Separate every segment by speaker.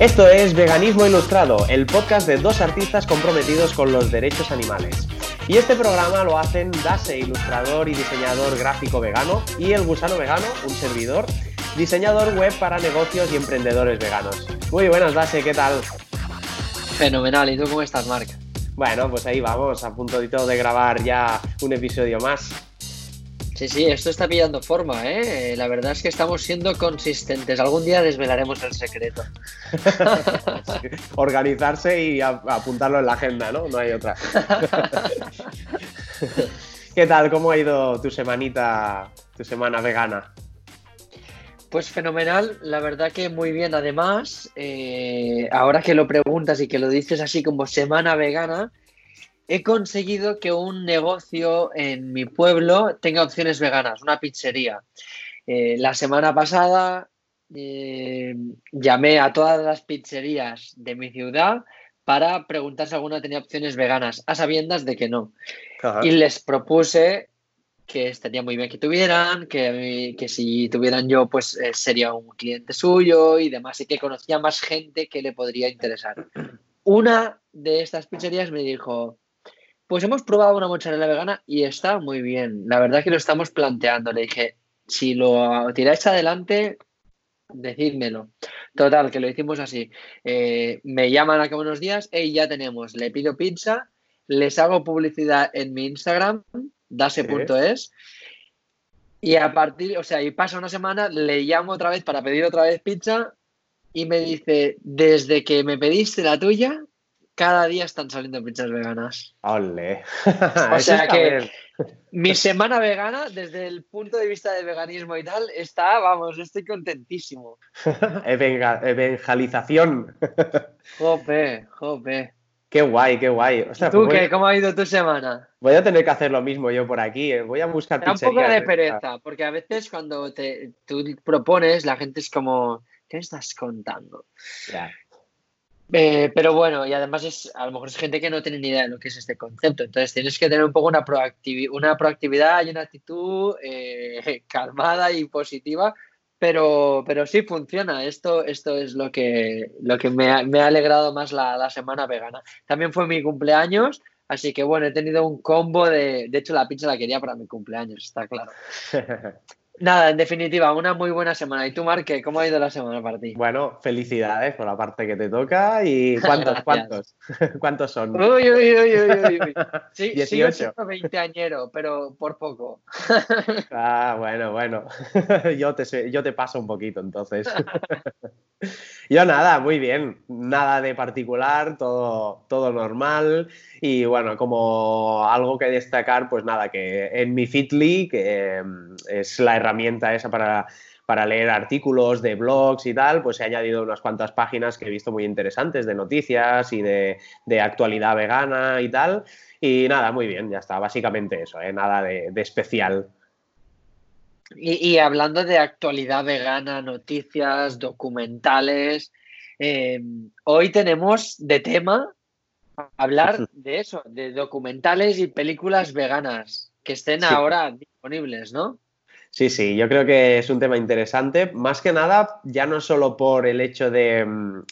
Speaker 1: Esto es Veganismo Ilustrado, el podcast de dos artistas comprometidos con los derechos animales. Y este programa lo hacen Dase, ilustrador y diseñador gráfico vegano, y El Gusano Vegano, un servidor, diseñador web para negocios y emprendedores veganos. Muy buenas, Dase, ¿qué tal?
Speaker 2: Fenomenal, ¿y tú cómo estás, Marc?
Speaker 1: Bueno, pues ahí vamos, a punto de grabar ya un episodio más.
Speaker 2: Sí, sí, esto está pillando forma, ¿eh? La verdad es que estamos siendo consistentes. Algún día desvelaremos el secreto.
Speaker 1: Organizarse y apuntarlo en la agenda, ¿no? No hay otra. ¿Qué tal? ¿Cómo ha ido tu semanita, tu semana vegana?
Speaker 2: Pues fenomenal, la verdad que muy bien. Además, eh, ahora que lo preguntas y que lo dices así como semana vegana, he conseguido que un negocio en mi pueblo tenga opciones veganas, una pizzería. Eh, la semana pasada eh, llamé a todas las pizzerías de mi ciudad para preguntar si alguna tenía opciones veganas, a sabiendas de que no. Y les propuse que estaría muy bien que tuvieran, que, que si tuvieran yo, pues eh, sería un cliente suyo y demás, y que conocía más gente que le podría interesar. Una de estas pizzerías me dijo, pues hemos probado una mozzarella vegana y está muy bien. La verdad que lo estamos planteando. Le dije, si lo tiráis adelante, decídmelo. Total, que lo hicimos así. Eh, me llaman a cabo unos días, y ya tenemos, le pido pizza, les hago publicidad en mi Instagram, dase.es. Y a partir, o sea, y pasa una semana, le llamo otra vez para pedir otra vez pizza y me dice, desde que me pediste la tuya, cada día están saliendo pizzas veganas.
Speaker 1: ¡Ole!
Speaker 2: o sea que mi semana vegana, desde el punto de vista de veganismo y tal, está, vamos, estoy contentísimo.
Speaker 1: Evangelización.
Speaker 2: jope, jope.
Speaker 1: Qué guay, qué guay.
Speaker 2: ¿Tú pues qué? ¿Cómo ha ido tu semana?
Speaker 1: Voy a tener que hacer lo mismo yo por aquí. Eh. Voy a buscar
Speaker 2: Da un poco de pereza, porque a veces cuando te, tú propones, la gente es como, ¿qué estás contando? Ya. Eh, pero bueno, y además es, a lo mejor es gente que no tiene ni idea de lo que es este concepto. Entonces tienes que tener un poco una, una proactividad y una actitud eh, calmada y positiva. Pero, pero sí funciona. Esto, esto es lo que, lo que me, ha, me ha alegrado más la, la, semana vegana. También fue mi cumpleaños, así que bueno, he tenido un combo de. De hecho, la pizza la quería para mi cumpleaños, está claro. Nada, en definitiva, una muy buena semana. ¿Y tú, Marque, cómo ha ido la semana para ti?
Speaker 1: Bueno, felicidades por la parte que te toca. ¿Y cuántos? ¿Cuántos? ¿Cuántos son?
Speaker 2: Uy, uy, uy, uy, uy. Sí, 18. 20 añero, pero por poco.
Speaker 1: ah, bueno, bueno. yo, te, yo te paso un poquito entonces. yo nada, muy bien. Nada de particular, todo, todo normal. Y bueno, como algo que destacar, pues nada, que en mi Fitly, que mm, es la herramienta esa para, para leer artículos de blogs y tal, pues he añadido unas cuantas páginas que he visto muy interesantes de noticias y de, actualidad vegana y tal. Y nada, muy bien, ya está, básicamente eso, ¿eh? nada de, especial.
Speaker 2: Y, hablando de actualidad vegana, noticias, documentales, eh, hoy tenemos de tema hablar de eso, de documentales y películas veganas que estén ahora disponibles, ¿no?
Speaker 1: Sí, sí, yo creo que es un tema interesante, más que nada, ya no solo por el hecho de, mm,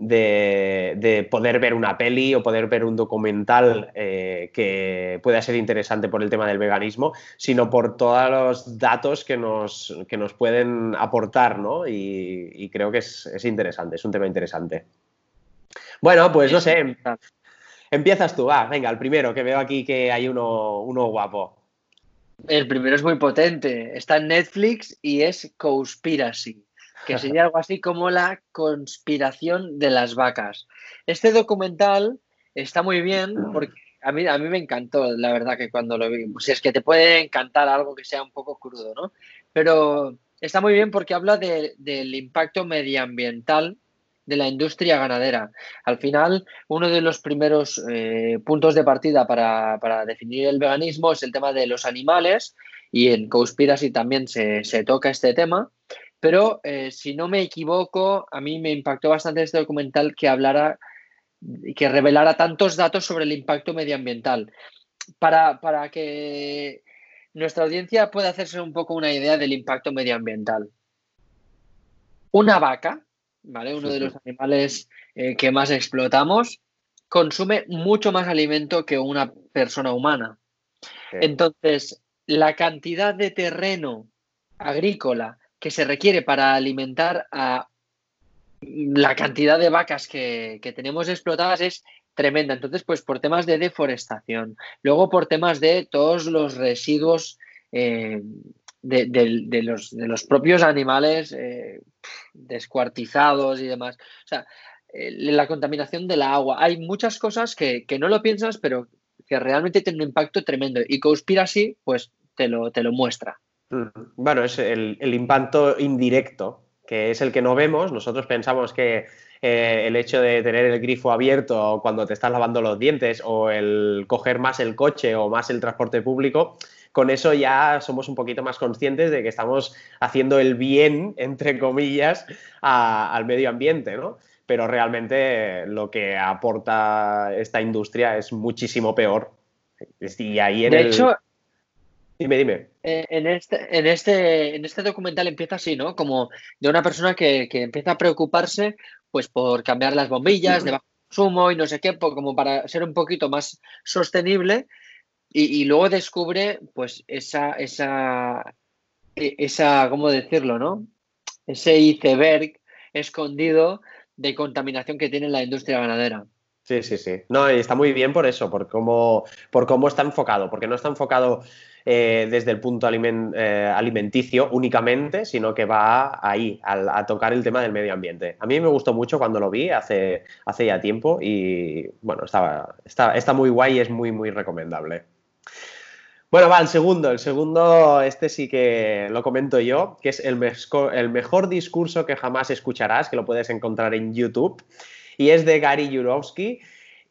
Speaker 1: de, poder ver una peli o poder ver un documental eh, que pueda ser interesante por el tema del veganismo, sino por todos los datos que nos, que nos pueden aportar, ¿no? Y, creo que es, es interesante, es un tema interesante. Bueno, pues no sé. Empiezas tú, va, venga, el primero, que veo aquí que hay uno, uno guapo.
Speaker 2: El primero es muy potente. Está en Netflix y es Conspiracy, que sería algo así como la conspiración de las vacas. Este documental está muy bien porque a mí, a mí me encantó, la verdad, que cuando lo vi. Si es que te puede encantar algo que sea un poco crudo, ¿no? Pero está muy bien porque habla del impacto medioambiental de la industria ganadera. Al final, uno de los primeros eh, puntos de partida para, definir el veganismo es el tema de los animales y en Conspiracy también se, toca este tema. Pero eh, si no me equivoco, a mí me impactó bastante este documental que hablara, que revelara tantos datos sobre el impacto medioambiental. Para, para que nuestra audiencia pueda hacerse un poco una idea del impacto medioambiental. Una vaca ¿vale? Uno de los animales eh, que más explotamos, consume mucho más alimento que una persona humana. Entonces, la cantidad de terreno agrícola que se requiere para alimentar a la cantidad de vacas que, tenemos explotadas es tremenda. Entonces, pues por temas de deforestación, luego por temas de todos los residuos eh, de, los, propios animales eh, descuartizados y demás. O sea, la contaminación del agua. Hay muchas cosas que, no lo piensas, pero que realmente tienen un impacto tremendo. Y Conspiracy, pues te lo, te lo muestra.
Speaker 1: Mm. Bueno, es el, impacto indirecto, que es el que no vemos. Nosotros pensamos que eh, el hecho de tener el grifo abierto cuando te estás lavando los dientes o el coger más el coche o más el transporte público, con eso ya somos un poquito más conscientes de que estamos haciendo el bien, entre comillas, al medio ambiente, ¿no? Pero realmente lo que aporta esta industria es muchísimo peor. Y ahí en
Speaker 2: de hecho,
Speaker 1: Dime, dime.
Speaker 2: Eh, en, este, en, este, en este documental empieza así, ¿no? Como de una persona que, empieza a preocuparse pues por cambiar las bombillas de bajo consumo y no sé qué, como para ser un poquito más sostenible y, luego descubre pues esa, esa, e, esa, ¿cómo decirlo, no? Ese iceberg escondido de contaminación que tiene la industria ganadera.
Speaker 1: Sí, sí, sí. No, y está muy bien por eso, por cómo, por cómo está enfocado, porque no está enfocado eh, desde el punto eh, alimenticio únicamente, sino que va ahí, a, tocar el tema del medio ambiente. A mí me gustó mucho cuando lo vi hace, hace ya tiempo y bueno, estaba, está, está muy guay y es muy, muy recomendable. Bueno, va, el segundo. El segundo, este sí que lo comento yo, que es el, mejor discurso que jamás escucharás, que lo puedes encontrar en YouTube, y es de Gary Jurovsky.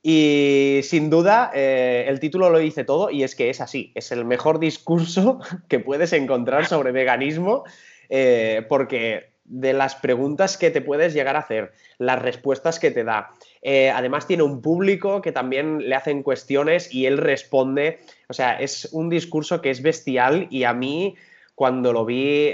Speaker 1: Y sin duda, eh, el título lo dice todo y es que es así, es el mejor discurso que puedes encontrar sobre veganismo eh, porque de las preguntas que te puedes llegar a hacer, las respuestas que te da. Eh, además tiene un público que también le hacen cuestiones y él responde. O sea, es un discurso que es bestial y a mí cuando lo vi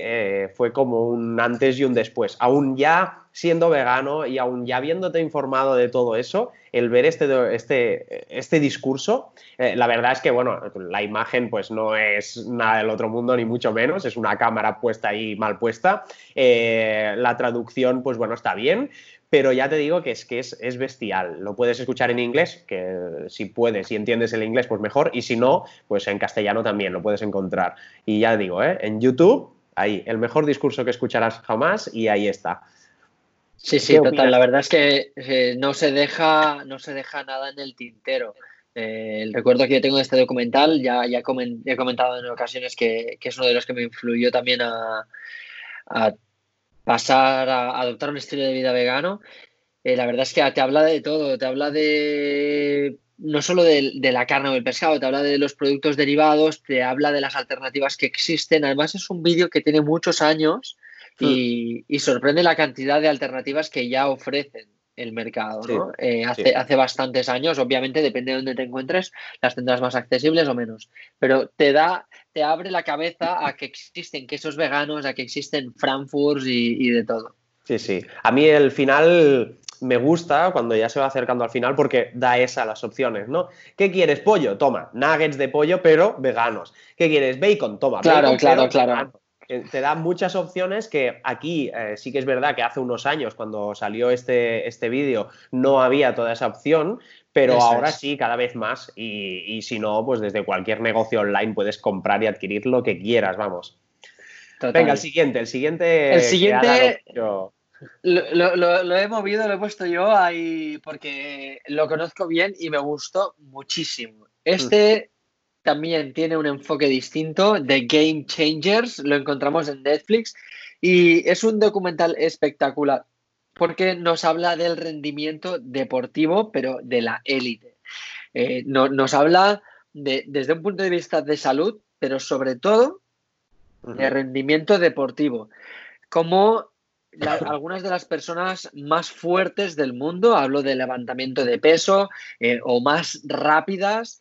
Speaker 1: fue como un antes y un después. Aún ya siendo vegano y aún ya habiéndote informado de todo eso, el ver este, este, este discurso, eh, la verdad es que, bueno, la imagen pues no es nada del otro mundo, ni mucho menos, es una cámara puesta ahí mal puesta, eh, la traducción pues bueno, está bien, pero ya te digo que es que es, es, bestial. Lo puedes escuchar en inglés, que si puedes y entiendes el inglés, pues mejor, y si no, pues en castellano también lo puedes encontrar. Y ya digo, ¿eh? en YouTube, ahí, el mejor discurso que escucharás jamás, y ahí está.
Speaker 2: Sí, sí, total. La verdad es que eh, no, se deja, no se deja nada en el tintero. Eh, el recuerdo que yo tengo de este documental, ya, ya, he comentado en ocasiones que, es uno de los que me influyó también a, pasar a adoptar un estilo de vida vegano. Eh, la verdad es que te habla de todo, te habla de no solo de, de, la carne o el pescado, te habla de los productos derivados, te habla de las alternativas que existen. Además es un vídeo que tiene muchos años Hmm. Y, sorprende la cantidad de alternativas que ya ofrecen el mercado. ¿no? Eh, hace, hace bastantes años, obviamente, depende de dónde te encuentres, las tendrás más accesibles o menos. Pero te da, te abre la cabeza a que existen quesos veganos, a que existen Frankfurts y, de todo.
Speaker 1: Sí, sí. A mí el final me gusta cuando ya se va acercando al final porque da esa las opciones, ¿no? ¿Qué quieres? Pollo, toma, nuggets de pollo, pero veganos. ¿Qué quieres? Bacon, toma.
Speaker 2: Claro, claro, claro
Speaker 1: te da muchas opciones que aquí eh, sí que es verdad que hace unos años, cuando salió este, este vídeo, no había toda esa opción, pero ahora sí, cada vez más. Y, si no, pues desde cualquier negocio online puedes comprar y adquirir lo que quieras, vamos. Venga, el siguiente, el siguiente.
Speaker 2: El siguiente. Lo, he movido, lo he puesto yo ahí porque lo conozco bien y me gustó muchísimo. Este también tiene un enfoque distinto de Game Changers, lo encontramos en Netflix y es un documental espectacular porque nos habla del rendimiento deportivo, pero de la élite. Eh, nos habla desde un punto de vista de salud, pero sobre todo de rendimiento deportivo. Como algunas de las personas más fuertes del mundo, hablo de levantamiento de peso eh, o más rápidas,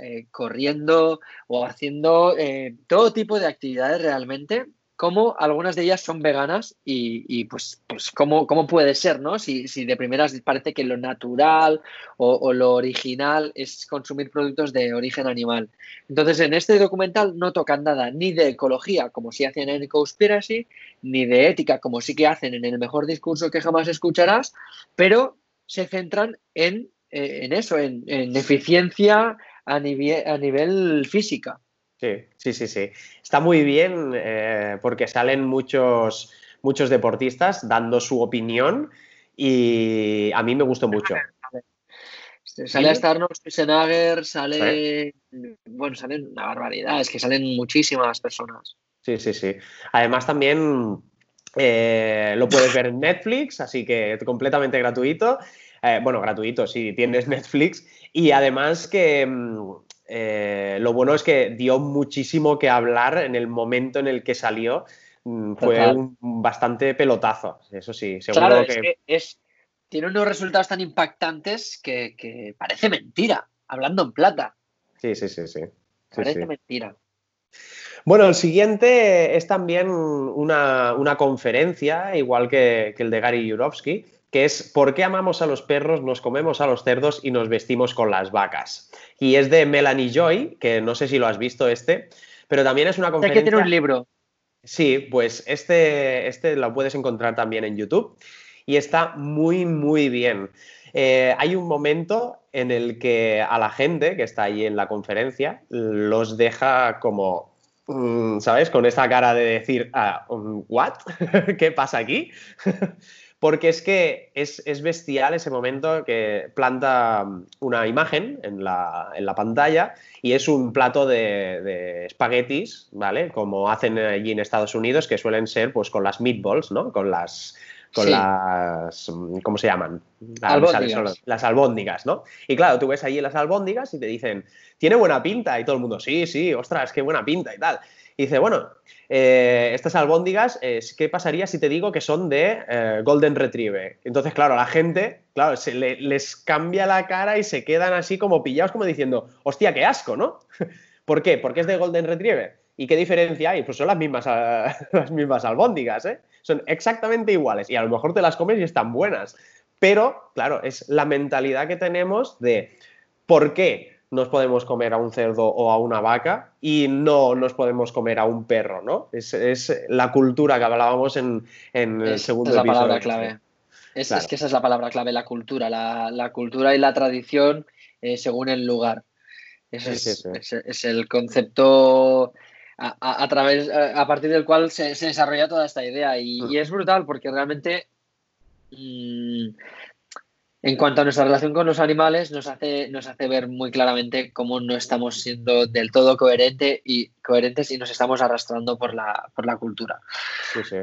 Speaker 2: eh, corriendo o haciendo eh, todo tipo de actividades realmente cómo algunas de ellas son veganas y, pues, pues cómo, cómo, puede ser, ¿no? Si, si, de primeras parece que lo natural o, lo original es consumir productos de origen animal. Entonces, en este documental no tocan nada ni de ecología, como si hacen en Conspiracy, ni de ética, como sí que hacen en el mejor discurso que jamás escucharás, pero se centran en, eh, en eso, en, en eficiencia a nivel, a nivel física.
Speaker 1: Sí, sí, sí, sí. Está muy bien eh, porque salen muchos, muchos deportistas dando su opinión y a mí me gustó mucho.
Speaker 2: Sale hasta Arnold Schwarzenegger, sale. Bueno, salen una barbaridad, es que salen muchísimas personas.
Speaker 1: Sí, sí, sí. Además, también eh, lo puedes ver en Netflix, así que completamente gratuito. Eh, bueno, gratuito, si tienes Netflix. Y además que mm, eh, lo bueno es que dio muchísimo que hablar en el momento en el que salió. Mm, fue un bastante pelotazo, eso sí,
Speaker 2: seguro que... Es tiene unos resultados tan impactantes que, parece mentira, hablando en plata.
Speaker 1: Sí, sí, sí, sí.
Speaker 2: Parece mentira.
Speaker 1: Bueno, el siguiente es también una, conferencia, igual que, que, el de Gary Yurovsky, que es ¿Por qué amamos a los perros, nos comemos a los cerdos y nos vestimos con las vacas? Y es de Melanie Joy, que no sé si lo has visto este, pero también es una conferencia...
Speaker 2: Hay que tiene un libro.
Speaker 1: Sí, pues este, este lo puedes encontrar también en YouTube y está muy, muy bien. Eh, hay un momento en el que a la gente que está ahí en la conferencia los deja como, mm, ¿sabes? Con esta cara de decir, ah, ¿what? ¿Qué pasa aquí? porque es que es, bestial ese momento que planta una imagen en la, pantalla y es un plato de, espaguetis, ¿vale? Como hacen allí en Estados Unidos, que suelen ser pues con las meatballs, ¿no? Con las, con las, ¿cómo se llaman?
Speaker 2: Las albóndigas.
Speaker 1: Las albóndigas, ¿no? Y claro, tú ves allí las albóndigas y te dicen, tiene buena pinta y todo el mundo, sí, sí, ostras, qué buena pinta y tal. Y dice, bueno, eh, estas albóndigas, ¿qué pasaría si te digo que son de eh, Golden Retriever? Entonces, claro, la gente, claro, se les cambia la cara y se quedan así como pillados, como diciendo, hostia, qué asco, ¿no? ¿Por qué? Porque es de Golden Retriever. ¿Y qué diferencia hay? Pues son las mismas, las mismas albóndigas, ¿eh? Son exactamente iguales y a lo mejor te las comes y están buenas. Pero, claro, es la mentalidad que tenemos de ¿por qué? nos podemos comer a un cerdo o a una vaca y no nos podemos comer a un perro, ¿no? Es, la cultura que hablábamos en, el segundo
Speaker 2: es la palabra clave. Es, que esa es la palabra clave, la cultura, la, cultura y la tradición eh, según el lugar. es, el concepto a, través, a, partir del cual se, desarrolla toda esta idea y, mm. es brutal porque realmente mm, en cuanto a nuestra relación con los animales, nos hace, nos hace ver muy claramente cómo no estamos siendo del todo coherente y, coherentes y nos estamos arrastrando por la, por la cultura.
Speaker 1: Sí, sí.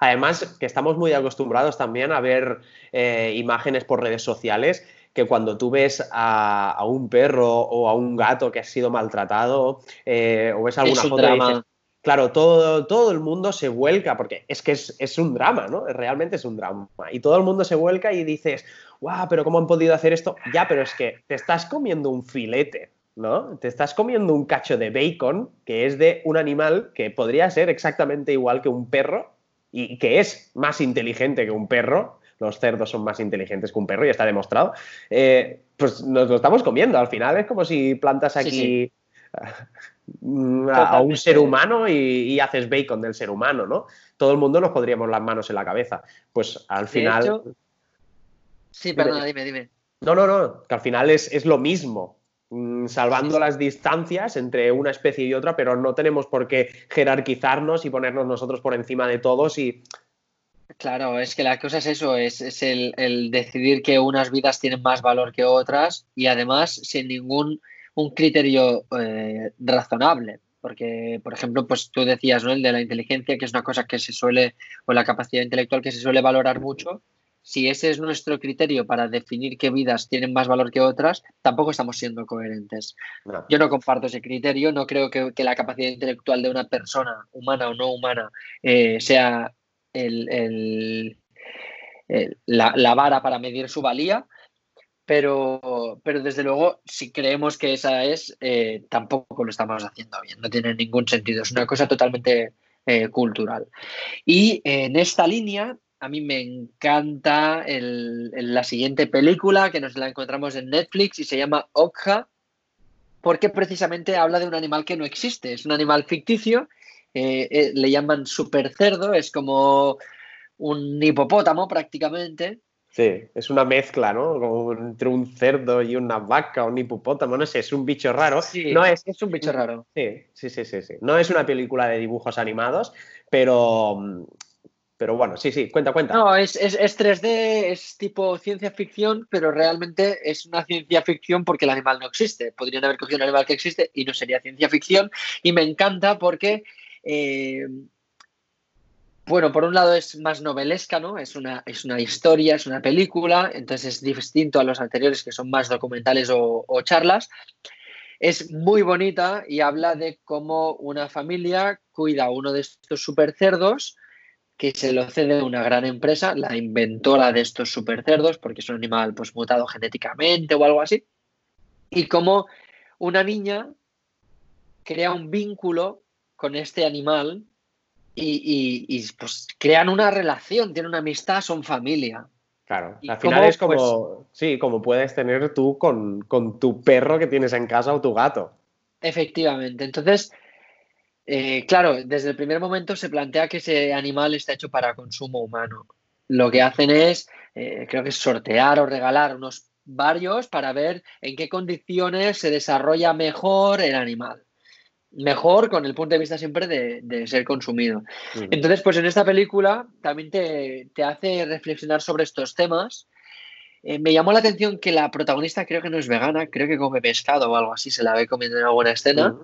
Speaker 1: Además, que estamos muy acostumbrados también a ver eh, imágenes por redes sociales que cuando tú ves a, un perro o a un gato que ha sido maltratado eh, o ves alguna foto claro, todo, todo el mundo se vuelca, porque es que es, es, un drama, ¿no? Realmente es un drama. Y todo el mundo se vuelca y dices, guau, pero ¿cómo han podido hacer esto? Ya, pero es que te estás comiendo un filete, ¿no? Te estás comiendo un cacho de bacon que es de un animal que podría ser exactamente igual que un perro y que es más inteligente que un perro. Los cerdos son más inteligentes que un perro, y está demostrado. Eh, pues nos lo estamos comiendo. Al final es como si plantas aquí A, un ser humano y, haces bacon del ser humano, ¿no? Todo el mundo nos podríamos las manos en la cabeza. Pues al final.
Speaker 2: Sí, perdona, dime, dime.
Speaker 1: No, no, no, que al final es, lo mismo, mm, salvando las distancias entre una especie y otra, pero no tenemos por qué jerarquizarnos y ponernos nosotros por encima de todos y...
Speaker 2: Claro, es que la cosa es eso, es, el, decidir que unas vidas tienen más valor que otras y además sin ningún un criterio eh, razonable. Porque, por ejemplo, pues tú decías, ¿no? El de la inteligencia, que es una cosa que se suele, o la capacidad intelectual que se suele valorar mucho, si ese es nuestro criterio para definir qué vidas tienen más valor que otras, tampoco estamos siendo coherentes. Yo no comparto ese criterio, no creo que, la capacidad intelectual de una persona, humana o no humana, eh, sea la, vara para medir su valía, pero, pero desde luego, si creemos que esa es, eh, tampoco lo estamos haciendo bien, no tiene ningún sentido. Es una cosa totalmente eh, cultural. Y en esta línea, a mí me encanta la siguiente película que nos la encontramos en Netflix y se llama Okja, porque precisamente habla de un animal que no existe, es un animal ficticio, eh, eh, le llaman super cerdo, es como un hipopótamo prácticamente.
Speaker 1: Sí, es una mezcla, ¿no? Como entre un cerdo y una vaca, un hipopótamo, no sé, es un bicho raro.
Speaker 2: Sí,
Speaker 1: no es,
Speaker 2: es un bicho raro.
Speaker 1: Sí, sí, sí, sí, sí. No es una película de dibujos animados, pero pero bueno, sí, sí, cuenta, cuenta.
Speaker 2: No, es, es, 3D, es tipo ciencia ficción, pero realmente es una ciencia ficción porque el animal no existe. Podrían haber cogido un animal que existe y no sería ciencia ficción. Y me encanta porque, eh, bueno, por un lado es más novelesca, ¿no? Es una, es una historia, es una película, entonces es distinto a los anteriores que son más documentales o, charlas. Es muy bonita y habla de cómo una familia cuida a uno de estos super cerdos que se lo cede una gran empresa, la inventora de estos supercerdos, porque es un animal pues, mutado genéticamente o algo así, y como una niña crea un vínculo con este animal y, pues crean una relación, tienen una amistad, son familia.
Speaker 1: Claro, al final es como, pues sí, como puedes tener tú con, con tu perro que tienes en casa o tu gato.
Speaker 2: Efectivamente, entonces eh, claro, desde el primer momento se plantea que ese animal está hecho para consumo humano. Lo que hacen es, eh, creo que es sortear o regalar unos varios para ver en qué condiciones se desarrolla mejor el animal. Mejor con el punto de vista siempre de, ser consumido. Entonces, pues en esta película también te, hace reflexionar sobre estos temas. Eh, me llamó la atención que la protagonista creo que no es vegana, creo que come pescado o algo así, se la ve comiendo en alguna escena.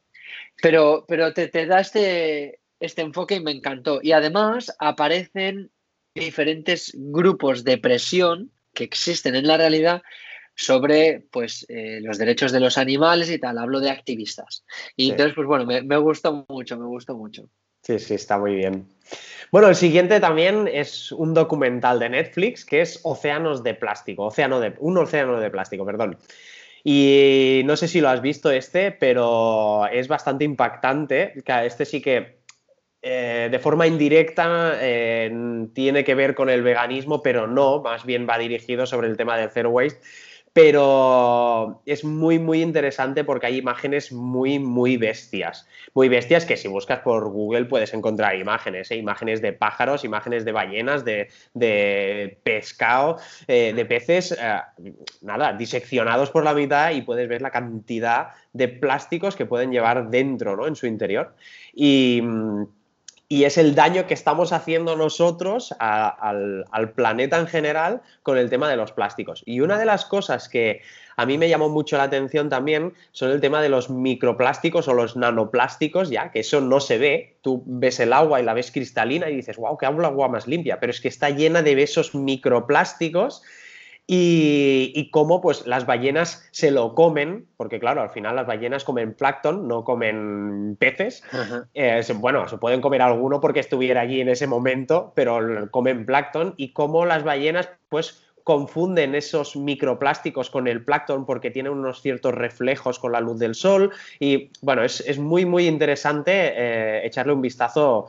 Speaker 2: Pero, pero te, da este, este enfoque y me encantó. Y además aparecen diferentes grupos de presión que existen en la realidad sobre pues, eh, los derechos de los animales y tal. Hablo de activistas. Y entonces, pues bueno, me, me, gustó mucho, me gustó mucho.
Speaker 1: Sí, sí, está muy bien. Bueno, el siguiente también es un documental de Netflix que es Océanos de Plástico, océano de, un océano de plástico, perdón. Y no sé si lo has visto este, pero es bastante impactante. Este sí que eh, de forma indirecta eh, tiene que ver con el veganismo, pero no, más bien va dirigido sobre el tema del zero waste pero es muy, muy interesante porque hay imágenes muy, muy bestias. Muy bestias que si buscas por Google puedes encontrar imágenes, ¿eh? imágenes de pájaros, imágenes de ballenas, de, pescado, eh, de peces, eh, nada, diseccionados por la mitad y puedes ver la cantidad de plásticos que pueden llevar dentro, ¿no? En su interior. Y mm, y es el daño que estamos haciendo nosotros al, planeta en general con el tema de los plásticos. Y una de las cosas que a mí me llamó mucho la atención también son el tema de los microplásticos o los nanoplásticos, ya que eso no se ve. Tú ves el agua y la ves cristalina y dices, wow, qué agua más limpia, pero es que está llena de esos microplásticos y, cómo pues las ballenas se lo comen, porque claro, al final las ballenas comen plancton, no comen peces. Eh, bueno, se pueden comer alguno porque estuviera allí en ese momento, pero comen plancton. Y cómo las ballenas pues confunden esos microplásticos con el plancton porque tienen unos ciertos reflejos con la luz del sol. Y bueno, es, muy muy interesante eh, echarle un vistazo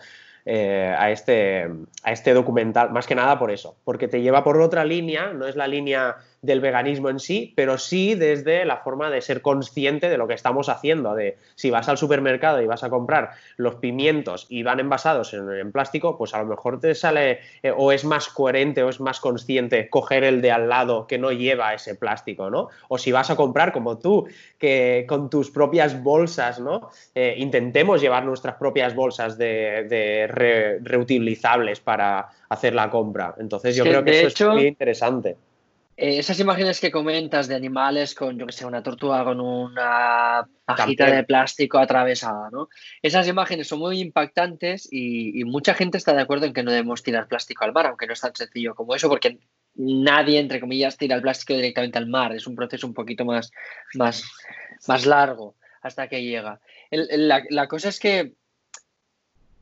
Speaker 1: eh, a, este, a este documental, más que nada por eso, porque te lleva por otra línea, no es la línea del veganismo en sí, pero sí desde la forma de ser consciente de lo que estamos haciendo, de si vas al supermercado y vas a comprar los pimientos y van envasados en, plástico, pues a lo mejor te sale eh, o es más coherente o es más consciente coger el de al lado que no lleva ese plástico, ¿no? O si vas a comprar como tú, que con tus propias bolsas, ¿no? Eh, intentemos llevar nuestras propias bolsas de, reutilizables para hacer la compra. Entonces yo creo que eso es muy interesante.
Speaker 2: Eh, esas imágenes que comentas de animales con, yo que sé, una tortuga con una pajita de plástico atravesada, ¿no? Esas imágenes son muy impactantes y, mucha gente está de acuerdo en que no debemos tirar plástico al mar, aunque no es tan sencillo como eso, porque nadie, entre comillas, tira el plástico directamente al mar. Es un proceso un poquito más, más, más largo hasta que llega. la, cosa es que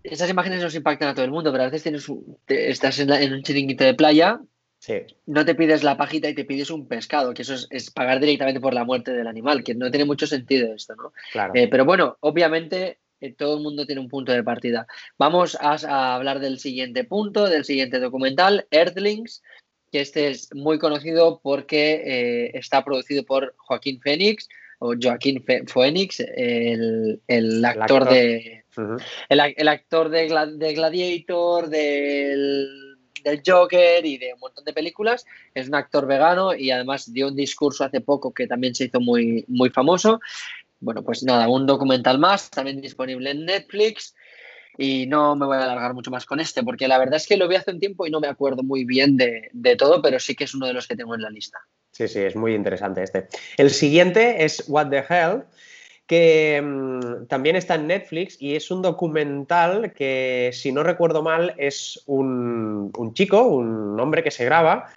Speaker 2: esas imágenes nos impactan a todo el mundo, pero a veces tienes estás en, en un chiringuito de playa no te pides la pajita y te pides un pescado, que eso es, pagar directamente por la muerte del animal, que no tiene mucho sentido esto, ¿no? Eh, pero bueno, obviamente eh, todo el mundo tiene un punto de partida. Vamos a, hablar del siguiente punto, del siguiente documental, Earthlings, que este es muy conocido porque eh, está producido por Joaquín Phoenix o Joaquín Phoenix, el, actor, de el, actor de, Gladiator, del, del, Joker y de un montón de películas. Es un actor vegano y además dio un discurso hace poco que también se hizo muy, muy famoso. Bueno, pues nada, un documental más, también disponible en Netflix. Y no me voy a alargar mucho más con este, porque la verdad es que lo vi hace un tiempo y no me acuerdo muy bien de, todo, pero sí que es uno de los que tengo en la lista.
Speaker 1: Sí, sí, es muy interesante este. El siguiente es What the Hell, que mm, también está en Netflix y es un documental que, si no recuerdo mal, es un, un chico, un hombre que se graba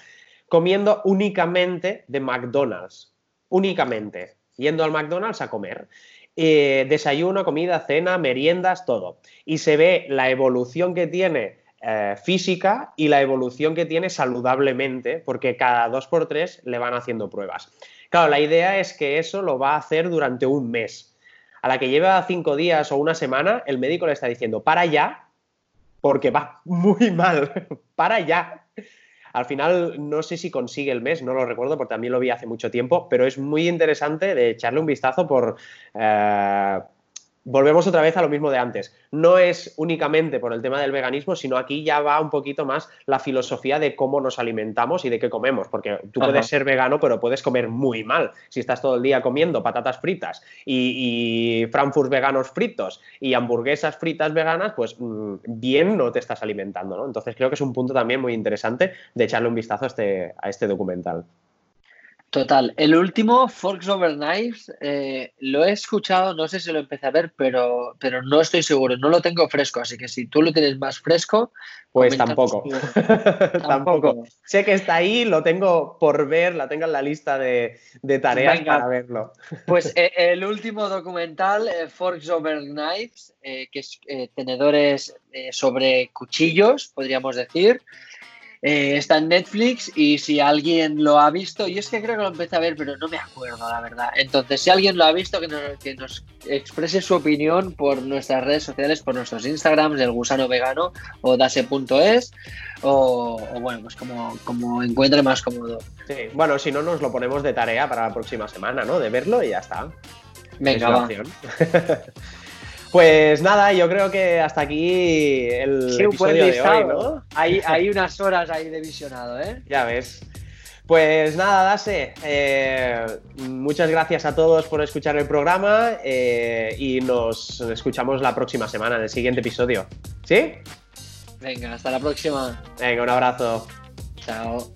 Speaker 1: comiendo únicamente de McDonald's. Únicamente. Yendo al McDonald's a comer. Eh, desayuno, comida, cena, meriendas, todo. Y se ve la evolución que tiene eh, física y la evolución que tiene saludablemente, porque cada dos por tres le van haciendo pruebas. Claro, la idea es que eso lo va a hacer durante un mes. A la que lleva cinco días o una semana, el médico le está diciendo, para ya, porque va muy mal, para ya. Al final, no sé si consigue el mes, no lo recuerdo porque también lo vi hace mucho tiempo, pero es muy interesante de echarle un vistazo por... Eh, volvemos otra vez a lo mismo de antes. No es únicamente por el tema del veganismo, sino aquí ya va un poquito más la filosofía de cómo nos alimentamos y de qué comemos, porque tú puedes ser vegano, pero puedes comer muy mal. Si estás todo el día comiendo patatas fritas y, Frankfurt veganos fritos y hamburguesas fritas veganas, pues mm, bien no te estás alimentando, ¿no? Entonces creo que es un punto también muy interesante de echarle un vistazo a este, a este documental.
Speaker 2: Total. El último, Forks Over Knives, eh, lo he escuchado, no sé si lo empecé a ver, pero, pero no estoy seguro, no lo tengo fresco, así que si tú lo tienes más fresco...
Speaker 1: Pues tampoco. tampoco. Sé que está ahí, lo tengo por ver, la tengo en la lista de, tareas para verlo.
Speaker 2: Pues eh, el último documental, eh, Forks Over Knives, que es tenedores sobre cuchillos, podríamos decir. Eh, está en Netflix y si alguien lo ha visto, yo es que creo que lo empecé a ver, pero no me acuerdo, la verdad. Entonces, si alguien lo ha visto, que nos, exprese su opinión por nuestras redes sociales, por nuestros Instagrams, del gusano vegano o dase.es, o, o bueno, pues como, como encuentre más cómodo.
Speaker 1: Sí, bueno, si no, nos lo ponemos de tarea para la próxima semana, ¿no? De verlo y ya está.
Speaker 2: Venga, va.
Speaker 1: Pues nada, yo creo que hasta aquí el episodio de hoy, ¿no?
Speaker 2: Hay, hay unas horas ahí de visionado, ¿eh?
Speaker 1: Ya ves. Pues nada, Dase, eh, muchas gracias a todos por escuchar el programa eh, y nos escuchamos la próxima semana en el siguiente episodio. ¿Sí?
Speaker 2: Venga, hasta la próxima.
Speaker 1: Venga, un abrazo.
Speaker 2: Chao.